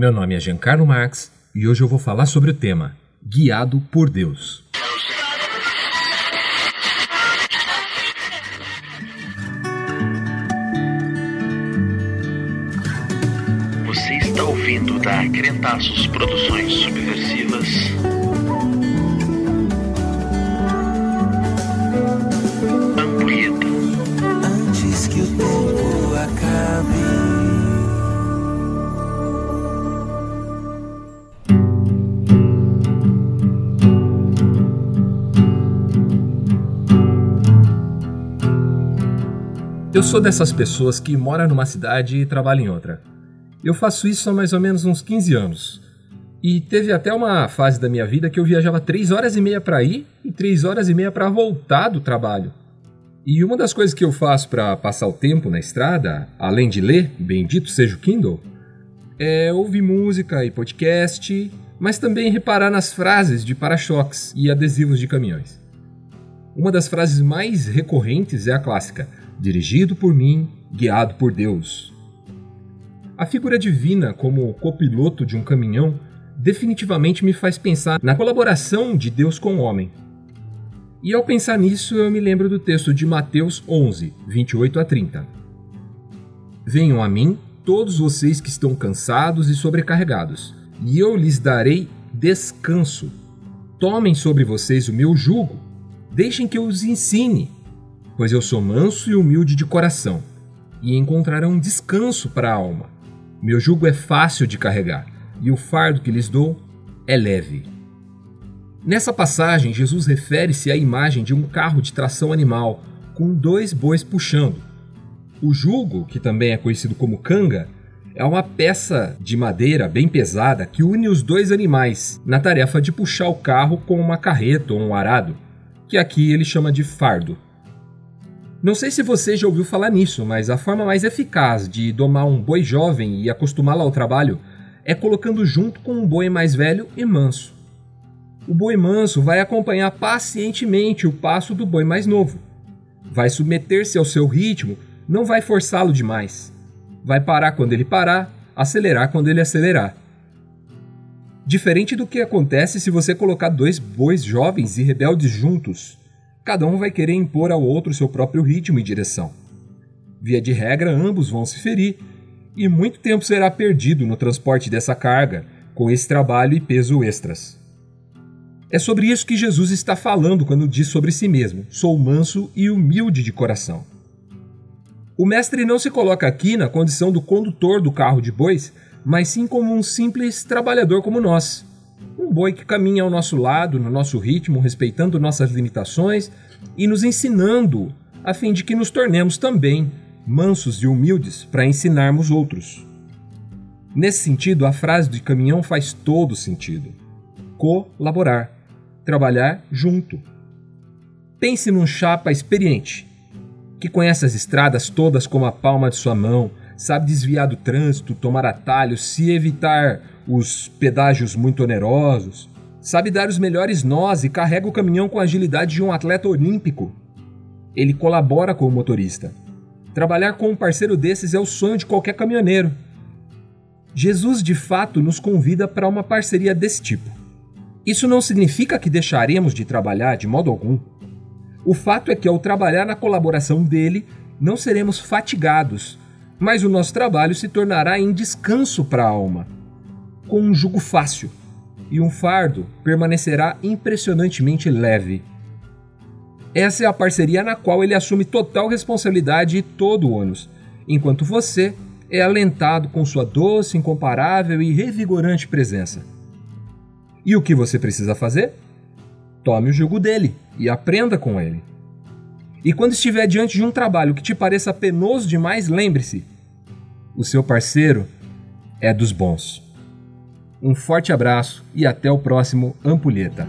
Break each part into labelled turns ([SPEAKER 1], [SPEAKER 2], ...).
[SPEAKER 1] Meu nome é Giancarlo Marx e hoje eu vou falar sobre o tema Guiado por Deus.
[SPEAKER 2] Você está ouvindo da Crentaços Produções Subversivas.
[SPEAKER 1] Eu sou dessas pessoas que mora numa cidade e trabalha em outra. Eu faço isso há mais ou menos uns 15 anos. E teve até uma fase da minha vida que eu viajava 3 horas e meia para ir e 3 horas e meia para voltar do trabalho. E uma das coisas que eu faço para passar o tempo na estrada, além de ler, bendito seja o Kindle, é ouvir música e podcast, mas também reparar nas frases de para-choques e adesivos de caminhões. Uma das frases mais recorrentes é a clássica: dirigido por mim, guiado por Deus. A figura divina como copiloto de um caminhão definitivamente me faz pensar na colaboração de Deus com o homem. E ao pensar nisso, eu me lembro do texto de Mateus 11, 28 a 30. Venham a mim, todos vocês que estão cansados e sobrecarregados, e eu lhes darei descanso. Tomem sobre vocês o meu jugo, deixem que eu os ensine, pois eu sou manso e humilde de coração, e encontrarão descanso para a alma. Meu jugo é fácil de carregar, e o fardo que lhes dou é leve. Nessa passagem, Jesus refere-se à imagem de um carro de tração animal, com dois bois puxando. O jugo, que também é conhecido como canga, é uma peça de madeira bem pesada que une os dois animais na tarefa de puxar o carro com uma carreta ou um arado, que aqui ele chama de fardo. Não sei se você já ouviu falar nisso, mas a forma mais eficaz de domar um boi jovem e acostumá-lo ao trabalho é colocando junto com um boi mais velho e manso. O boi manso vai acompanhar pacientemente o passo do boi mais novo. Vai submeter-se ao seu ritmo, não vai forçá-lo demais. Vai parar quando ele parar, acelerar quando ele acelerar. Diferente do que acontece se você colocar dois bois jovens e rebeldes juntos. Cada um vai querer impor ao outro seu próprio ritmo e direção. Via de regra, ambos vão se ferir, e muito tempo será perdido no transporte dessa carga, com esse trabalho e peso extras. É sobre isso que Jesus está falando quando diz sobre si mesmo: sou manso e humilde de coração. O mestre não se coloca aqui na condição do condutor do carro de bois, mas sim como um simples trabalhador como nós. Um boi que caminha ao nosso lado, no nosso ritmo, respeitando nossas limitações e nos ensinando, a fim de que nos tornemos também mansos e humildes para ensinarmos outros. Nesse sentido, a frase de caminhão faz todo sentido. Colaborar, trabalhar junto. Pense num chapa experiente, que conhece as estradas todas como a palma de sua mão, sabe desviar do trânsito, tomar atalhos, se evitar os pedágios muito onerosos, sabe dar os melhores nós e carrega o caminhão com a agilidade de um atleta olímpico. Ele colabora com o motorista. Trabalhar com um parceiro desses é o sonho de qualquer caminhoneiro. Jesus de fato nos convida para uma parceria desse tipo. Isso não significa que deixaremos de trabalhar de modo algum. O fato é que ao trabalhar na colaboração dele, não seremos fatigados, mas o nosso trabalho se tornará em descanso para a alma, com um jugo fácil, e um fardo permanecerá impressionantemente leve. Essa é a parceria na qual ele assume total responsabilidade e todo o ônus, enquanto você é alentado com sua doce, incomparável e revigorante presença. E o que você precisa fazer? Tome o jugo dele e aprenda com ele. E quando estiver diante de um trabalho que te pareça penoso demais, lembre-se: o seu parceiro é dos bons. Um forte abraço e até o próximo Ampulheta.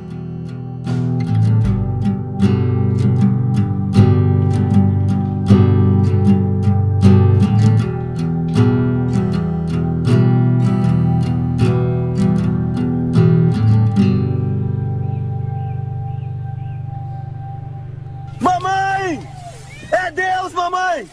[SPEAKER 1] mamãe! É Deus, mamãe!